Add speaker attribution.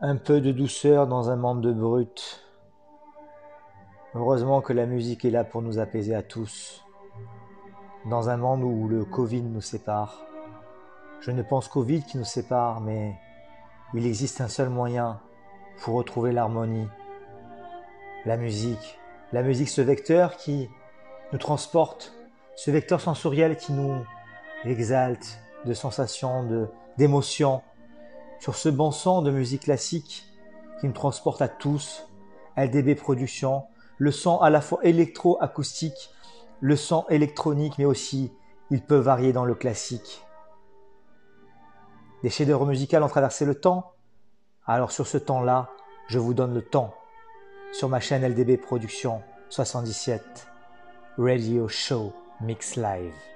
Speaker 1: Un peu de douceur dans un monde de brut. Heureusement que la musique est là pour nous apaiser à tous. Dans un monde où le Covid nous sépare. Je ne pense qu'au vide qui nous sépare, mais il existe un seul moyen pour retrouver l'harmonie. La musique. La musique, ce vecteur qui nous transporte, ce vecteur sensoriel qui nous exalte de sensations, d'émotions, sur ce bon son de musique classique qui nous transporte à tous, LDB Productions, le son à la fois électro-acoustique, le son électronique, mais aussi il peut varier dans le classique. Des chefs-d'œuvre musicaux ont traversé le temps, alors sur ce temps-là, je vous donne le temps sur ma chaîne LDB Productions 77 Radio Show Mix Live.